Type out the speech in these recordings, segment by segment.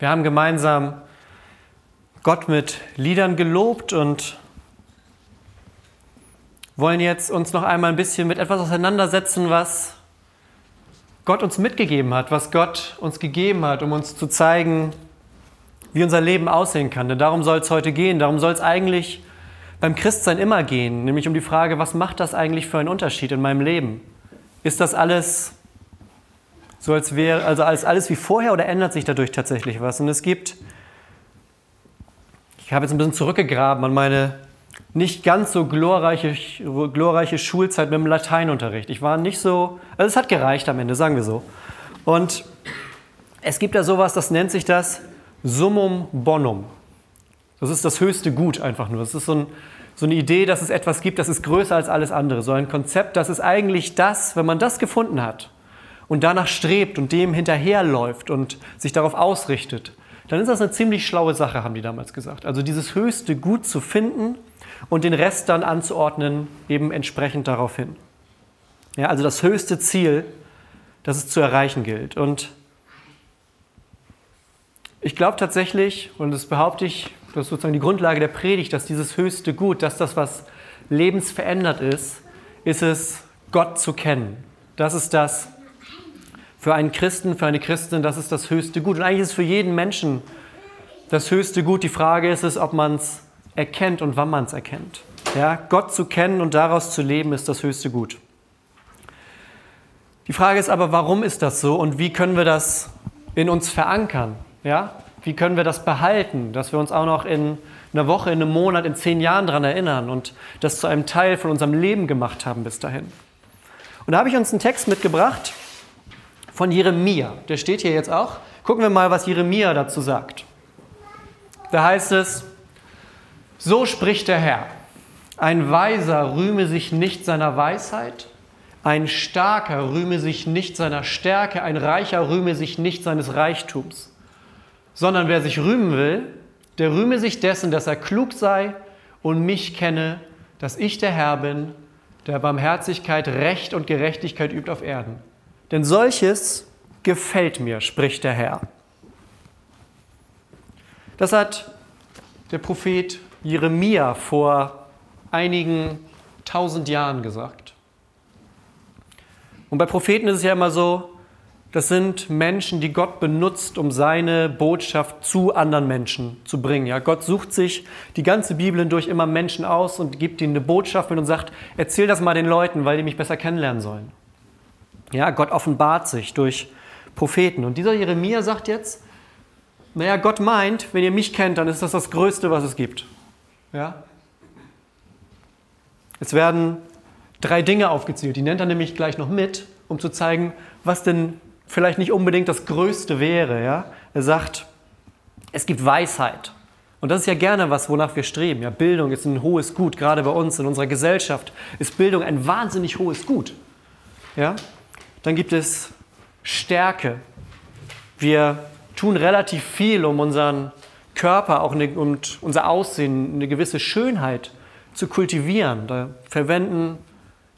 Wir haben gemeinsam Gott mit Liedern gelobt und wollen jetzt uns noch einmal ein bisschen mit etwas auseinandersetzen, was Gott uns mitgegeben hat, was Gott uns gegeben hat, um uns zu zeigen, wie unser Leben aussehen kann. Denn darum soll es heute gehen. Darum soll es eigentlich beim Christsein immer gehen, nämlich um die Frage, was macht das eigentlich für einen Unterschied in meinem Leben? Ist das alles so, als wäre, also alles, alles wie vorher oder ändert sich dadurch tatsächlich was? Und es gibt, ich habe jetzt ein bisschen zurückgegraben an meine nicht ganz so glorreiche, glorreiche Schulzeit mit dem Lateinunterricht. Ich war nicht so, also es hat gereicht am Ende, sagen wir so. Und es gibt da sowas, das nennt sich das Summum Bonum. Das ist das höchste Gut einfach nur. Das ist so, ein, so, eine Idee, dass es etwas gibt, das ist größer als alles andere. So ein Konzept, das ist eigentlich das, wenn man das gefunden hat und danach strebt und dem hinterherläuft und sich darauf ausrichtet, dann ist das eine ziemlich schlaue Sache, haben die damals gesagt. Also dieses höchste Gut zu finden und den Rest dann anzuordnen, eben entsprechend darauf hin. Ja, also das höchste Ziel, das es zu erreichen gilt. Und ich glaube tatsächlich, und das behaupte ich, das ist sozusagen die Grundlage der Predigt, dass dieses höchste Gut, dass das, was lebensverändert ist, ist es, Gott zu kennen. Das ist das für einen Christen, für eine Christin, das ist das höchste Gut. Und eigentlich ist es für jeden Menschen das höchste Gut. Die Frage ist es, ob man es erkennt und wann man es erkennt. Ja, Gott zu kennen und daraus zu leben, ist das höchste Gut. Die Frage ist aber, warum ist das so und wie können wir das in uns verankern? Ja? Wie können wir das behalten, dass wir uns auch noch in einer Woche, in einem Monat, in zehn Jahren daran erinnern und das zu einem Teil von unserem Leben gemacht haben bis dahin? Und da habe ich uns einen Text mitgebracht von Jeremia. Der steht hier jetzt auch. Gucken wir mal, was Jeremia dazu sagt. Da heißt es, so spricht der Herr, ein Weiser rühme sich nicht seiner Weisheit, ein Starker rühme sich nicht seiner Stärke, ein Reicher rühme sich nicht seines Reichtums sondern wer sich rühmen will, der rühme sich dessen, dass er klug sei und mich kenne, dass ich der Herr bin, der Barmherzigkeit, Recht und Gerechtigkeit übt auf Erden. Denn solches gefällt mir, spricht der Herr. Das hat der Prophet Jeremia vor einigen tausend Jahren gesagt. Und bei Propheten ist es ja immer so, das sind Menschen, die Gott benutzt, um seine Botschaft zu anderen Menschen zu bringen. Ja, Gott sucht sich die ganze Bibel hindurch immer Menschen aus und gibt ihnen eine Botschaft mit und sagt, erzähl das mal den Leuten, weil die mich besser kennenlernen sollen. Ja, Gott offenbart sich durch Propheten. Und dieser Jeremia sagt jetzt, naja, Gott meint, wenn ihr mich kennt, dann ist das das Größte, was es gibt. Ja? Es werden drei Dinge aufgezählt, die nennt er nämlich gleich noch mit, um zu zeigen, was denn vielleicht nicht unbedingt das Größte wäre. Ja? Er sagt, es gibt Weisheit. Und das ist ja gerne was, wonach wir streben. Ja, Bildung ist ein hohes Gut, gerade bei uns in unserer Gesellschaft ist Bildung ein wahnsinnig hohes Gut. Ja? Dann gibt es Stärke. Wir tun relativ viel, um unseren Körper auch eine, und unser Aussehen, eine gewisse Schönheit zu kultivieren. Da verwenden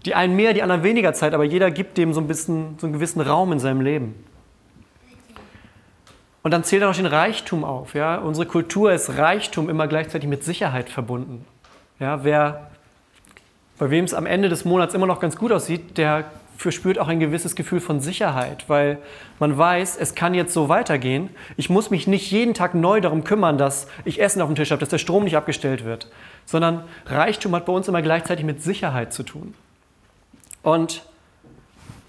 die einen mehr, die anderen weniger Zeit, aber jeder gibt dem so ein bisschen so einen gewissen Raum in seinem Leben. Und dann zählt er noch den Reichtum auf. Ja? Unsere Kultur ist Reichtum immer gleichzeitig mit Sicherheit verbunden. Ja, wer, bei wem es am Ende des Monats immer noch ganz gut aussieht, der verspürt auch ein gewisses Gefühl von Sicherheit, weil man weiß, es kann jetzt so weitergehen. Ich muss mich nicht jeden Tag neu darum kümmern, dass ich Essen auf dem Tisch habe, dass der Strom nicht abgestellt wird, sondern Reichtum hat bei uns immer gleichzeitig mit Sicherheit zu tun. Und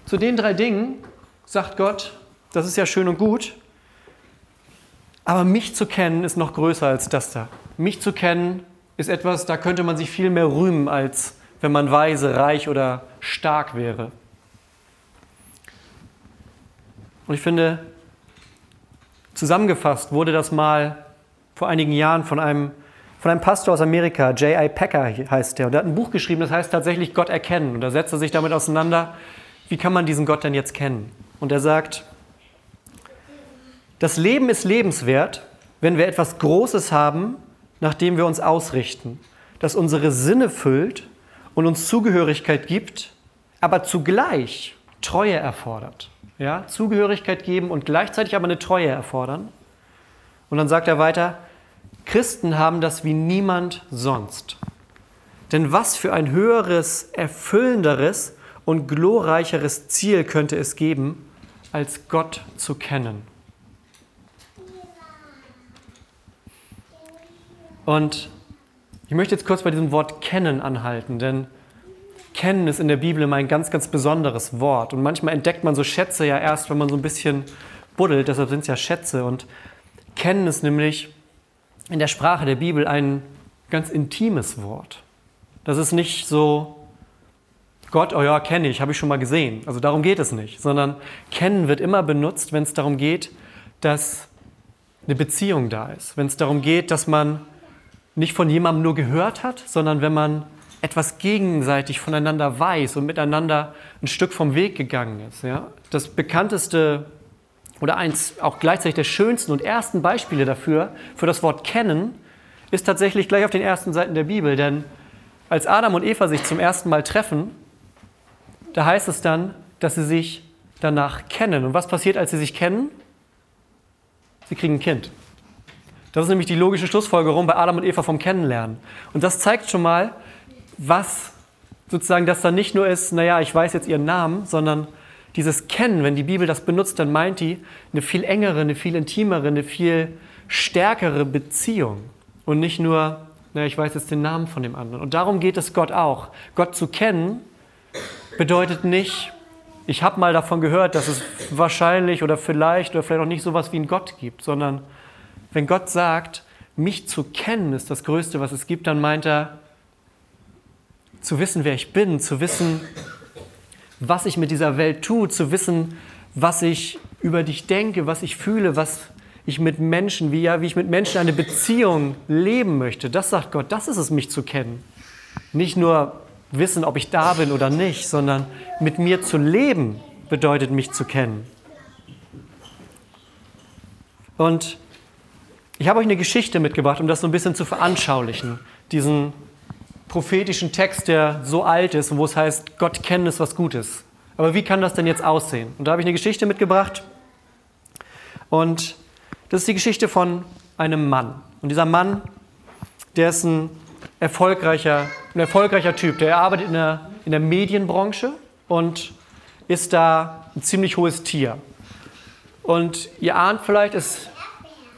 zu den drei Dingen sagt Gott, das ist ja schön und gut, aber mich zu kennen ist noch größer als das da. Mich zu kennen ist etwas, da könnte man sich viel mehr rühmen, als wenn man weise, reich oder stark wäre. Und ich finde, zusammengefasst wurde das mal vor einigen Jahren von einem von einem Pastor aus Amerika, J.I. Packer heißt der. Und der hat ein Buch geschrieben, das heißt tatsächlich Gott erkennen. Und da setzt er sich damit auseinander, wie kann man diesen Gott denn jetzt kennen? Und er sagt, das Leben ist lebenswert, wenn wir etwas Großes haben, nach dem wir uns ausrichten, das unsere Sinne füllt und uns Zugehörigkeit gibt, aber zugleich Treue erfordert. Ja? Zugehörigkeit geben und gleichzeitig aber eine Treue erfordern. Und dann sagt er weiter, Christen haben das wie niemand sonst. Denn was für ein höheres, erfüllenderes und glorreicheres Ziel könnte es geben, als Gott zu kennen? Und ich möchte jetzt kurz bei diesem Wort kennen anhalten, denn kennen ist in der Bibel immer ein ganz, ganz besonderes Wort. Und manchmal entdeckt man so Schätze ja erst, wenn man so ein bisschen buddelt, deshalb sind es ja Schätze. Und kennen ist nämlich in der Sprache der Bibel ein ganz intimes Wort. Das ist nicht so, Gott, oh ja, kenne ich, habe ich schon mal gesehen. Also darum geht es nicht, sondern kennen wird immer benutzt, wenn es darum geht, dass eine Beziehung da ist. Wenn es darum geht, dass man nicht von jemandem nur gehört hat, sondern wenn man etwas gegenseitig voneinander weiß und miteinander ein Stück vom Weg gegangen ist. Ja? Das bekannteste oder eins auch gleichzeitig der schönsten und ersten Beispiele dafür, für das Wort kennen, ist tatsächlich gleich auf den ersten Seiten der Bibel. Denn als Adam und Eva sich zum ersten Mal treffen, da heißt es dann, dass sie sich danach kennen. Und was passiert, als sie sich kennen? Sie kriegen ein Kind. Das ist nämlich die logische Schlussfolgerung bei Adam und Eva vom Kennenlernen. Und das zeigt schon mal, was sozusagen das dann nicht nur ist, naja, ich weiß jetzt ihren Namen, sondern dieses Kennen, wenn die Bibel das benutzt, dann meint die eine viel engere, eine viel intimere, eine viel stärkere Beziehung. Und nicht nur, naja, ich weiß jetzt den Namen von dem anderen. Und darum geht es Gott auch. Gott zu kennen bedeutet nicht, ich habe mal davon gehört, dass es wahrscheinlich oder vielleicht oder vielleicht auch nicht so etwas wie einen Gott gibt, sondern wenn Gott sagt, mich zu kennen ist das Größte, was es gibt, dann meint er, zu wissen, wer ich bin, zu wissen, was ich mit dieser Welt tue, zu wissen, was ich über dich denke, was ich fühle, was ich mit Menschen, wie, ja, wie ich mit Menschen eine Beziehung leben möchte. Das sagt Gott, das ist es, mich zu kennen. Nicht nur wissen, ob ich da bin oder nicht, sondern mit mir zu leben bedeutet, mich zu kennen. Und ich habe euch eine Geschichte mitgebracht, um das so ein bisschen zu veranschaulichen. Diesen prophetischen Text, der so alt ist und wo es heißt, Gott kennen ist was Gutes. Aber wie kann das denn jetzt aussehen? Und da habe ich eine Geschichte mitgebracht. Und das ist die Geschichte von einem Mann. Und dieser Mann, der ist ein erfolgreicher, ein erfolgreicher Typ. Der arbeitet in der, in der Medienbranche und ist da ein ziemlich hohes Tier. Und ihr ahnt vielleicht, es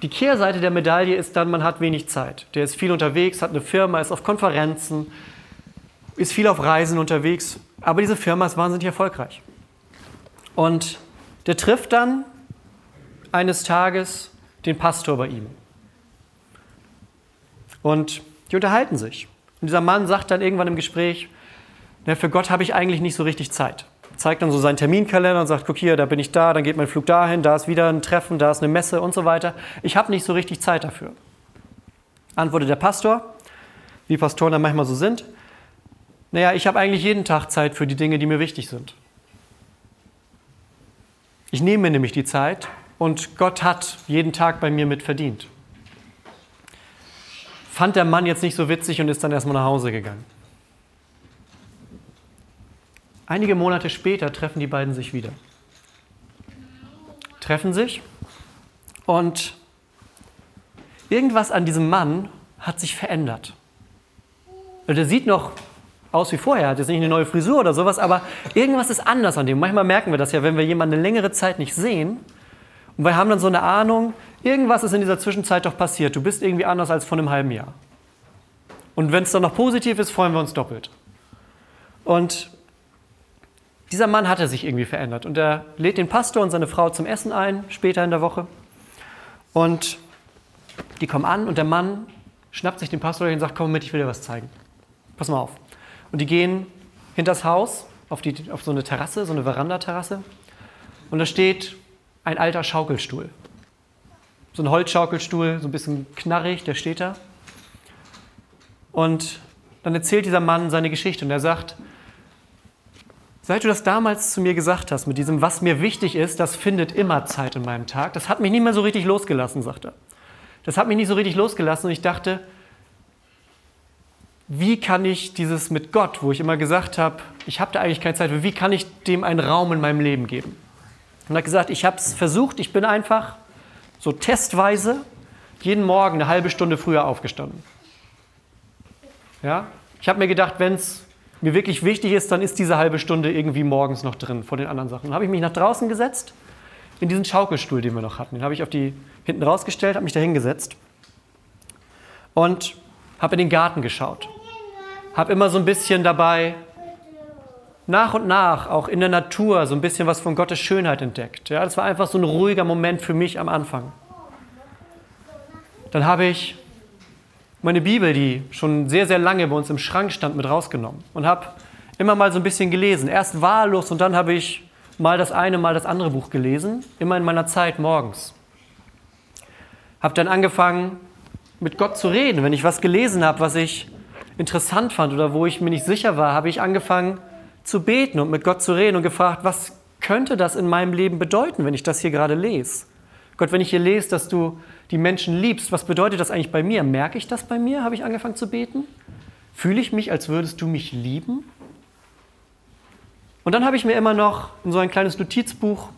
die Kehrseite der Medaille ist dann, man hat wenig Zeit. Der ist viel unterwegs, hat eine Firma, ist auf Konferenzen, ist viel auf Reisen unterwegs. Aber diese Firma ist wahnsinnig erfolgreich. Und der trifft dann eines Tages den Pastor bei ihm. Und die unterhalten sich. Und dieser Mann sagt dann irgendwann im Gespräch, na, für Gott habe ich eigentlich nicht so richtig Zeit zeigt dann so seinen Terminkalender und sagt, guck hier, da bin ich da, dann geht mein Flug dahin, da ist wieder ein Treffen, da ist eine Messe und so weiter. Ich habe nicht so richtig Zeit dafür. Antwortet der Pastor, wie Pastoren dann manchmal so sind, naja, ich habe eigentlich jeden Tag Zeit für die Dinge, die mir wichtig sind. Ich nehme mir nämlich die Zeit und Gott hat jeden Tag bei mir mit verdient. Fand der Mann jetzt nicht so witzig und ist dann erstmal nach Hause gegangen. Einige Monate später treffen die beiden sich wieder. Treffen sich und irgendwas an diesem Mann hat sich verändert. Der sieht noch aus wie vorher, hat jetzt nicht eine neue Frisur oder sowas, aber irgendwas ist anders an dem. Manchmal merken wir das ja, wenn wir jemanden eine längere Zeit nicht sehen und wir haben dann so eine Ahnung, irgendwas ist in dieser Zwischenzeit doch passiert. Du bist irgendwie anders als vor einem halben Jahr. Und wenn es dann noch positiv ist, freuen wir uns doppelt. Und dieser Mann hatte sich irgendwie verändert und er lädt den Pastor und seine Frau zum Essen ein, später in der Woche. Und die kommen an und der Mann schnappt sich den Pastor und sagt, komm mit, ich will dir was zeigen. Pass mal auf. Und die gehen hinters Haus auf, die, auf so eine Terrasse, so eine Verandaterrasse. Und da steht ein alter Schaukelstuhl. So ein Holzschaukelstuhl, so ein bisschen knarrig, der steht da. Und dann erzählt dieser Mann seine Geschichte und er sagt, Seit du das damals zu mir gesagt hast, mit diesem, was mir wichtig ist, das findet immer Zeit in meinem Tag, das hat mich nicht mehr so richtig losgelassen, sagt er. Das hat mich nicht so richtig losgelassen und ich dachte, wie kann ich dieses mit Gott, wo ich immer gesagt habe, ich habe da eigentlich keine Zeit für, wie kann ich dem einen Raum in meinem Leben geben? Und er hat gesagt, ich habe es versucht, ich bin einfach so testweise jeden Morgen eine halbe Stunde früher aufgestanden. Ja? Ich habe mir gedacht, wenn es mir wirklich wichtig ist, dann ist diese halbe Stunde irgendwie morgens noch drin vor den anderen Sachen. Dann habe ich mich nach draußen gesetzt, in diesen Schaukelstuhl, den wir noch hatten. Den habe ich auf die hinten rausgestellt, habe mich da hingesetzt und habe in den Garten geschaut. Habe immer so ein bisschen dabei nach und nach auch in der Natur so ein bisschen was von Gottes Schönheit entdeckt. Ja, das war einfach so ein ruhiger Moment für mich am Anfang. Dann habe ich meine Bibel, die schon sehr, sehr lange bei uns im Schrank stand, mit rausgenommen und habe immer mal so ein bisschen gelesen. Erst wahllos und dann habe ich mal das eine, mal das andere Buch gelesen, immer in meiner Zeit morgens. Habe dann angefangen, mit Gott zu reden. Wenn ich was gelesen habe, was ich interessant fand oder wo ich mir nicht sicher war, habe ich angefangen zu beten und mit Gott zu reden und gefragt, was könnte das in meinem Leben bedeuten, wenn ich das hier gerade lese? Gott, wenn ich hier lese, dass du die Menschen liebst, was bedeutet das eigentlich bei mir? Merke ich das bei mir? Habe ich angefangen zu beten? Fühle ich mich, als würdest du mich lieben? Und dann habe ich mir immer noch in so ein kleines Notizbuch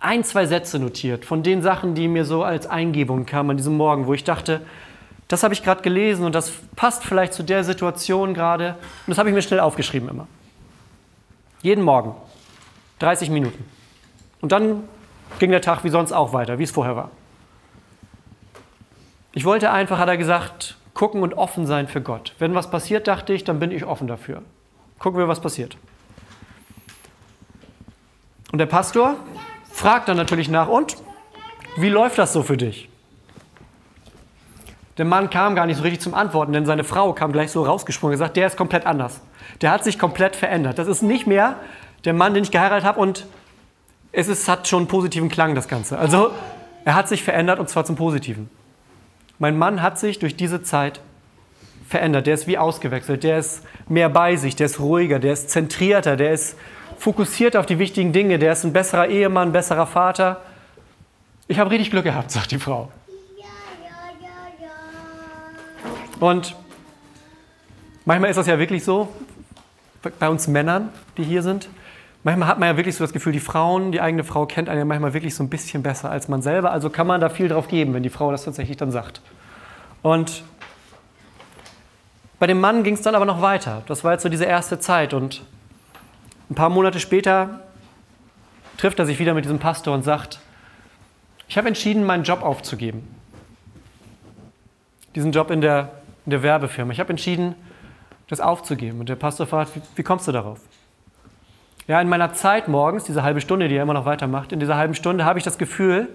ein, zwei Sätze notiert von den Sachen, die mir so als Eingebung kamen an diesem Morgen, wo ich dachte, das habe ich gerade gelesen und das passt vielleicht zu der Situation gerade. Und das habe ich mir schnell aufgeschrieben immer. Jeden Morgen. 30 Minuten. Und dann ging der Tag wie sonst auch weiter, wie es vorher war. Ich wollte einfach, hat er gesagt, gucken und offen sein für Gott. Wenn was passiert, dachte ich, dann bin ich offen dafür. Gucken wir, was passiert. Und der Pastor fragt dann natürlich nach, und wie läuft das so für dich? Der Mann kam gar nicht so richtig zum Antworten, denn seine Frau kam gleich so rausgesprungen und gesagt, der ist komplett anders. Der hat sich komplett verändert. Das ist nicht mehr der Mann, den ich geheiratet habe und es ist, hat schon einen positiven Klang, das Ganze. Also er hat sich verändert und zwar zum Positiven. Mein Mann hat sich durch diese Zeit verändert. Der ist wie ausgewechselt. Der ist mehr bei sich, der ist ruhiger, der ist zentrierter, der ist fokussiert auf die wichtigen Dinge. Der ist ein besserer Ehemann, besserer Vater. Ich habe richtig Glück gehabt, sagt die Frau. Und manchmal ist das ja wirklich so, bei uns Männern, die hier sind. Manchmal hat man ja wirklich so das Gefühl, die Frauen, die eigene Frau kennt einen ja manchmal wirklich so ein bisschen besser als man selber. Also kann man da viel drauf geben, wenn die Frau das tatsächlich dann sagt. Und bei dem Mann ging es dann aber noch weiter. Das war jetzt so diese erste Zeit. Und ein paar Monate später trifft er sich wieder mit diesem Pastor und sagt, ich habe entschieden, meinen Job aufzugeben. Diesen Job in der, in der Werbefirma. Ich habe entschieden, das aufzugeben. Und der Pastor fragt, wie, wie kommst du darauf? Ja, in meiner Zeit morgens, diese halbe Stunde, die er immer noch weitermacht, in dieser halben Stunde habe ich das Gefühl,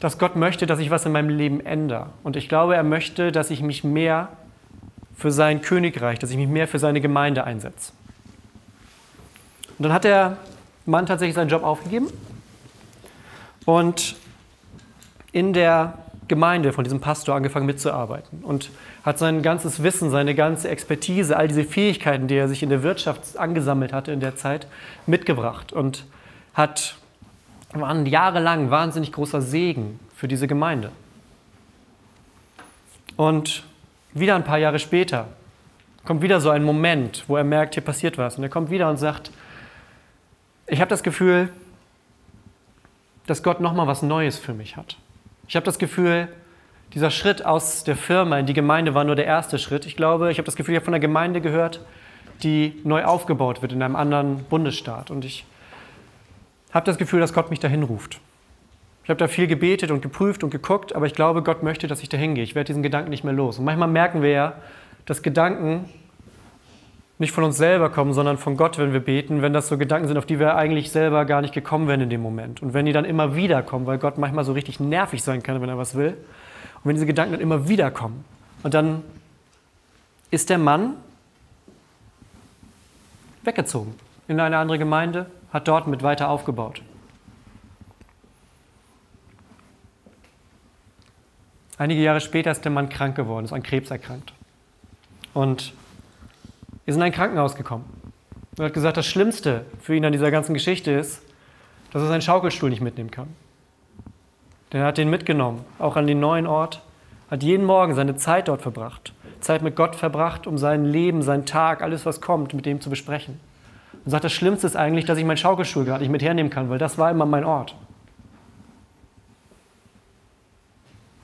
dass Gott möchte, dass ich was in meinem Leben ändere. Und ich glaube, er möchte, dass ich mich mehr für sein Königreich, dass ich mich mehr für seine Gemeinde einsetze. Und dann hat der Mann tatsächlich seinen Job aufgegeben und in der Gemeinde von diesem Pastor angefangen mitzuarbeiten und hat sein ganzes Wissen, seine ganze Expertise, all diese Fähigkeiten, die er sich in der Wirtschaft angesammelt hatte in der Zeit, mitgebracht und hat waren jahrelang wahnsinnig großer Segen für diese Gemeinde. Und wieder ein paar Jahre später kommt wieder so ein Moment, wo er merkt, hier passiert was. Und er kommt wieder und sagt, ich habe das Gefühl, dass Gott nochmal was Neues für mich hat. Ich habe das Gefühl, dieser Schritt aus der Firma in die Gemeinde war nur der erste Schritt. Ich glaube, ich habe das Gefühl, ich habe von einer Gemeinde gehört, die neu aufgebaut wird in einem anderen Bundesstaat. Und ich habe das Gefühl, dass Gott mich dahin ruft. Ich habe da viel gebetet und geprüft und geguckt, aber ich glaube, Gott möchte, dass ich dahin gehe. Ich werde diesen Gedanken nicht mehr los. Und manchmal merken wir ja, dass Gedanken nicht von uns selber kommen, sondern von Gott, wenn wir beten, wenn das so Gedanken sind, auf die wir eigentlich selber gar nicht gekommen wären in dem Moment. Und wenn die dann immer wieder kommen, weil Gott manchmal so richtig nervig sein kann, wenn er was will, und wenn diese Gedanken dann immer wieder kommen, und dann ist der Mann weggezogen in eine andere Gemeinde, hat dort mit weiter aufgebaut. Einige Jahre später ist der Mann krank geworden, ist an Krebs erkrankt. Und ist in ein Krankenhaus gekommen. Er hat gesagt, das Schlimmste für ihn an dieser ganzen Geschichte ist, dass er seinen Schaukelstuhl nicht mitnehmen kann. Denn er hat den mitgenommen, auch an den neuen Ort, hat jeden Morgen seine Zeit dort verbracht, Zeit mit Gott verbracht, um sein Leben, seinen Tag, alles, was kommt, mit dem zu besprechen. Und sagt, das Schlimmste ist eigentlich, dass ich meinen Schaukelstuhl gerade nicht mit hernehmen kann, weil das war immer mein Ort.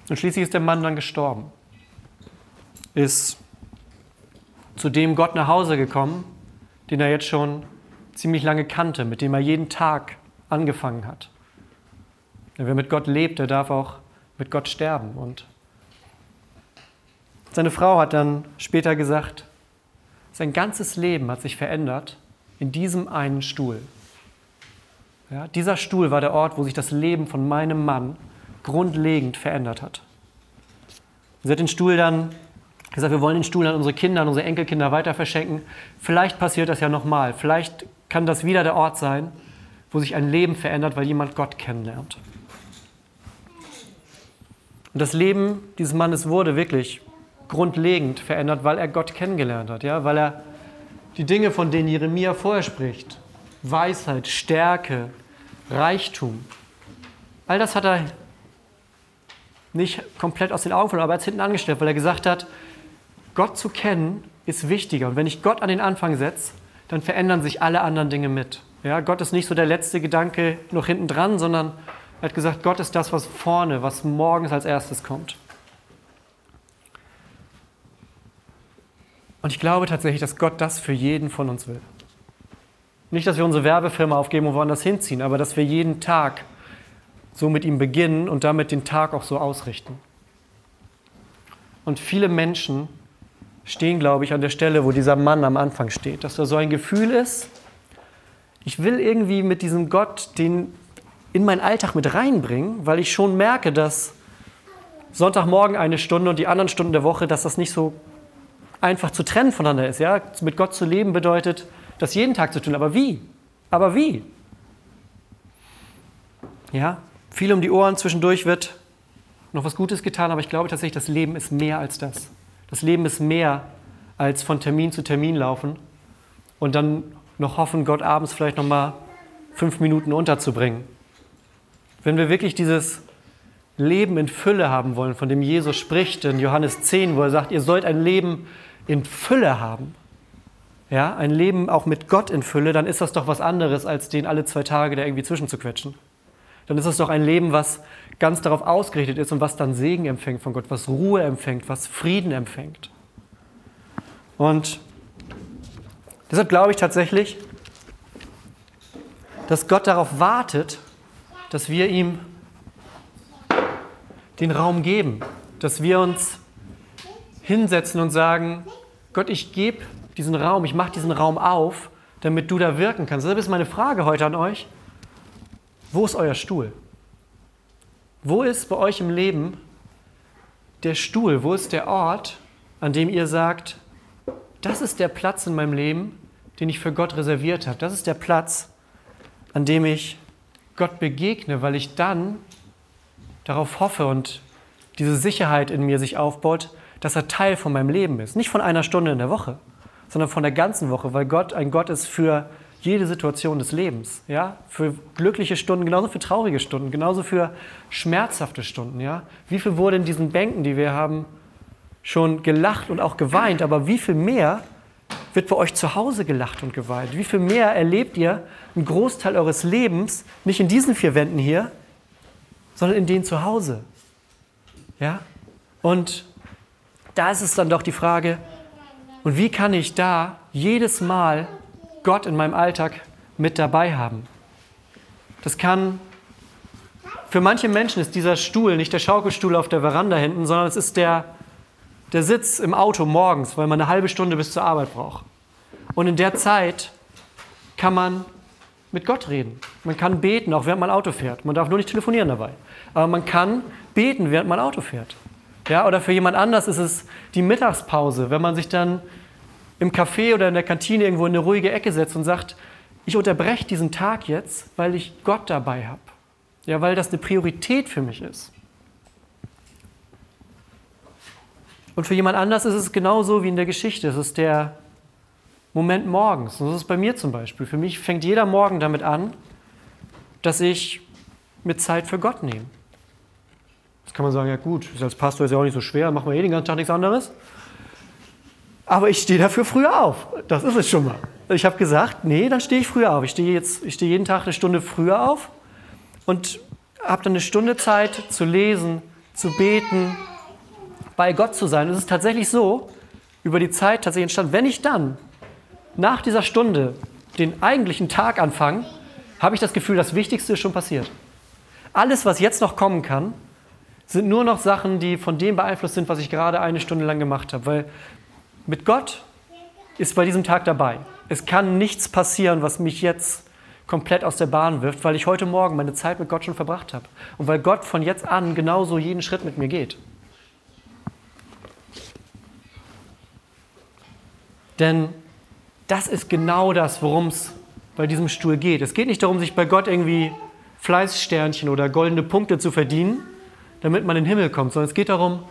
Und schließlich ist der Mann dann gestorben. Ist zu dem Gott nach Hause gekommen, den er jetzt schon ziemlich lange kannte, mit dem er jeden Tag angefangen hat. Wer mit Gott lebt, der darf auch mit Gott sterben. Und seine Frau hat dann später gesagt, sein ganzes Leben hat sich verändert in diesem einen Stuhl. Ja, dieser Stuhl war der Ort, wo sich das Leben von meinem Mann grundlegend verändert hat. Sie hat den Stuhl dann gesagt, wir wollen den Stuhl an unsere Kinder, an unsere Enkelkinder weiter verschenken. Vielleicht passiert das ja nochmal. Vielleicht kann das wieder der Ort sein, wo sich ein Leben verändert, weil jemand Gott kennenlernt. Und das Leben dieses Mannes wurde wirklich grundlegend verändert, weil er Gott kennengelernt hat, ja? weil er die Dinge, von denen Jeremia vorher spricht, Weisheit, Stärke, Reichtum, all das hat er nicht komplett aus den Augen verloren, aber er hat es hinten angestellt, weil er gesagt hat, Gott zu kennen ist wichtiger. Und wenn ich Gott an den Anfang setze, dann verändern sich alle anderen Dinge mit. Ja, Gott ist nicht so der letzte Gedanke noch hinten dran, sondern er hat gesagt, Gott ist das, was vorne, was morgens als erstes kommt. Und ich glaube tatsächlich, dass Gott das für jeden von uns will. Nicht, dass wir unsere Werbefirma aufgeben und woanders hinziehen, aber dass wir jeden Tag so mit ihm beginnen und damit den Tag auch so ausrichten. Und viele Menschen stehen, glaube ich, an der Stelle, wo dieser Mann am Anfang steht, dass da so ein Gefühl ist, ich will irgendwie mit diesem Gott den in meinen Alltag mit reinbringen, weil ich schon merke, dass Sonntagmorgen eine Stunde und die anderen Stunden der Woche, dass das nicht so einfach zu trennen voneinander ist. Ja? Mit Gott zu leben bedeutet, das jeden Tag zu tun. Aber wie? Aber wie? Ja, viel um die Ohren zwischendurch wird noch was Gutes getan, aber ich glaube tatsächlich, das Leben ist mehr als das. Das Leben ist mehr als von Termin zu Termin laufen und dann noch hoffen, Gott abends vielleicht noch mal fünf Minuten unterzubringen. Wenn wir wirklich dieses Leben in Fülle haben wollen, von dem Jesus spricht in Johannes 10, wo er sagt, ihr sollt ein Leben in Fülle haben, ja, ein Leben auch mit Gott in Fülle, dann ist das doch was anderes, als den alle zwei Tage da irgendwie zwischenzuquetschen. Dann ist das doch ein Leben, was ganz darauf ausgerichtet ist und was dann Segen empfängt von Gott, was Ruhe empfängt, was Frieden empfängt. Und deshalb glaube ich tatsächlich, dass Gott darauf wartet, dass wir ihm den Raum geben, dass wir uns hinsetzen und sagen, Gott, ich gebe diesen Raum, ich mache diesen Raum auf, damit du da wirken kannst. Deshalb ist meine Frage heute an euch, wo ist euer Stuhl? Wo ist bei euch im Leben der Stuhl? Wo ist der Ort, an dem ihr sagt, das ist der Platz in meinem Leben, den ich für Gott reserviert habe. Das ist der Platz, an dem ich Gott begegne, weil ich dann darauf hoffe und diese Sicherheit in mir sich aufbaut, dass er Teil von meinem Leben ist. Nicht von einer Stunde in der Woche, sondern von der ganzen Woche, weil Gott ein Gott ist für jede Situation des Lebens. Ja? Für glückliche Stunden, genauso für traurige Stunden, genauso für schmerzhafte Stunden. Ja? Wie viel wurde in diesen Bänken, die wir haben, schon gelacht und auch geweint, aber wie viel mehr wird bei euch zu Hause gelacht und geweint? Wie viel mehr erlebt ihr einen Großteil eures Lebens nicht in diesen vier Wänden hier, sondern in denen zu Hause? Ja? Und da ist es dann doch die Frage, und wie kann ich da jedes Mal Gott in meinem Alltag mit dabei haben? Das kann, für manche Menschen ist dieser Stuhl nicht der Schaukelstuhl auf der Veranda hinten, sondern es ist der, der Sitz im Auto morgens, weil man eine halbe Stunde bis zur Arbeit braucht. Und in der Zeit kann man mit Gott reden. Man kann beten, auch während man Auto fährt. Man darf nur nicht telefonieren dabei. Aber man kann beten, während man Auto fährt. Ja, oder für jemand anders ist es die Mittagspause, wenn man sich dann im Café oder in der Kantine irgendwo in eine ruhige Ecke setzt und sagt, ich unterbreche diesen Tag jetzt, weil ich Gott dabei habe. Ja, weil das eine Priorität für mich ist. Und für jemand anders ist es genauso wie in der Geschichte. Es ist der Moment morgens. Und das ist bei mir zum Beispiel. Für mich fängt jeder Morgen damit an, dass ich mir Zeit für Gott nehme. Jetzt kann man sagen, ja gut, als Pastor ist ja auch nicht so schwer, machen wir eh den ganzen Tag nichts anderes. Aber ich stehe dafür früher auf. Das ist es schon mal. Ich habe gesagt, nee, dann stehe ich früher auf. Ich stehe jetzt, ich stehe jeden Tag eine Stunde früher auf und habe dann eine Stunde Zeit zu lesen, zu beten, bei Gott zu sein. es ist tatsächlich so, über die Zeit tatsächlich entstanden, wenn ich dann nach dieser Stunde den eigentlichen Tag anfange, habe ich das Gefühl, das Wichtigste ist schon passiert. Alles, was jetzt noch kommen kann, sind nur noch Sachen, die von dem beeinflusst sind, was ich gerade eine Stunde lang gemacht habe. Weil mit Gott ist bei diesem Tag dabei. Es kann nichts passieren, was mich jetzt komplett aus der Bahn wirft, weil ich heute Morgen meine Zeit mit Gott schon verbracht habe. Und weil Gott von jetzt an genauso jeden Schritt mit mir geht. Denn das ist genau das, worum es bei diesem Stuhl geht. Es geht nicht darum, sich bei Gott irgendwie Fleißsternchen oder goldene Punkte zu verdienen, damit man in den Himmel kommt, sondern es geht darum,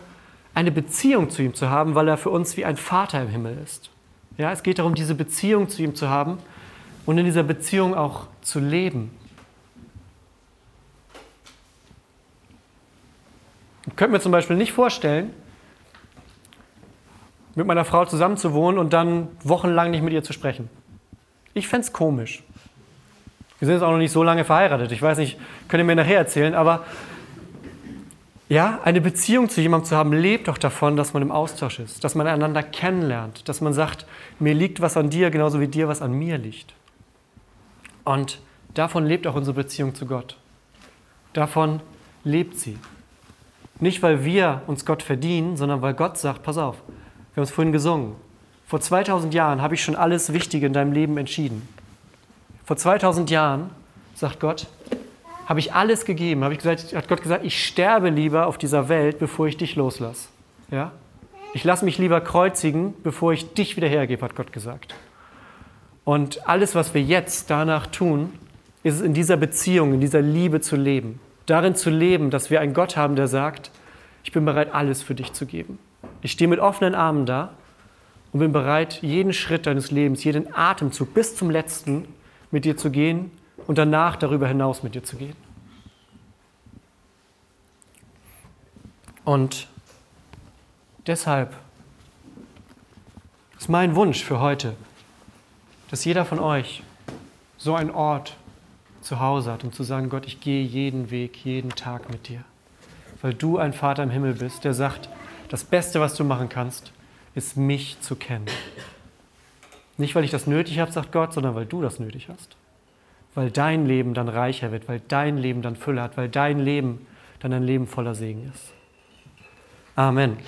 eine Beziehung zu ihm zu haben, weil er für uns wie ein Vater im Himmel ist. Ja, es geht darum, diese Beziehung zu ihm zu haben und in dieser Beziehung auch zu leben. Ich könnte mir zum Beispiel nicht vorstellen, mit meiner Frau zusammenzuwohnen und dann wochenlang nicht mit ihr zu sprechen. Ich fände es komisch. Wir sind jetzt auch noch nicht so lange verheiratet. Ich weiß nicht, könnt ihr mir nachher erzählen, aber ja, eine Beziehung zu jemandem zu haben, lebt doch davon, dass man im Austausch ist, dass man einander kennenlernt, dass man sagt, mir liegt was an dir, genauso wie dir was an mir liegt. Und davon lebt auch unsere Beziehung zu Gott. Davon lebt sie. Nicht, weil wir uns Gott verdienen, sondern weil Gott sagt, pass auf, wir haben es vorhin gesungen. Vor 2000 Jahren habe ich schon alles Wichtige in deinem Leben entschieden. Vor 2000 Jahren, sagt Gott, habe ich alles gegeben. Habe ich gesagt, hat Gott gesagt, ich sterbe lieber auf dieser Welt, bevor ich dich loslasse. Ja? Ich lasse mich lieber kreuzigen, bevor ich dich wieder hergebe, hat Gott gesagt. Und alles, was wir jetzt danach tun, ist es in dieser Beziehung, in dieser Liebe zu leben. Darin zu leben, dass wir einen Gott haben, der sagt, ich bin bereit, alles für dich zu geben. Ich stehe mit offenen Armen da und bin bereit, jeden Schritt deines Lebens, jeden Atemzug bis zum letzten mit dir zu gehen und danach darüber hinaus mit dir zu gehen. Und deshalb ist mein Wunsch für heute, dass jeder von euch so einen Ort zu Hause hat, um zu sagen, Gott, ich gehe jeden Weg, jeden Tag mit dir. Weil du ein Vater im Himmel bist, der sagt, das Beste, was du machen kannst, ist mich zu kennen. Nicht, weil ich das nötig habe, sagt Gott, sondern weil du das nötig hast weil dein Leben dann reicher wird, weil dein Leben dann Fülle hat, weil dein Leben dann ein Leben voller Segen ist. Amen.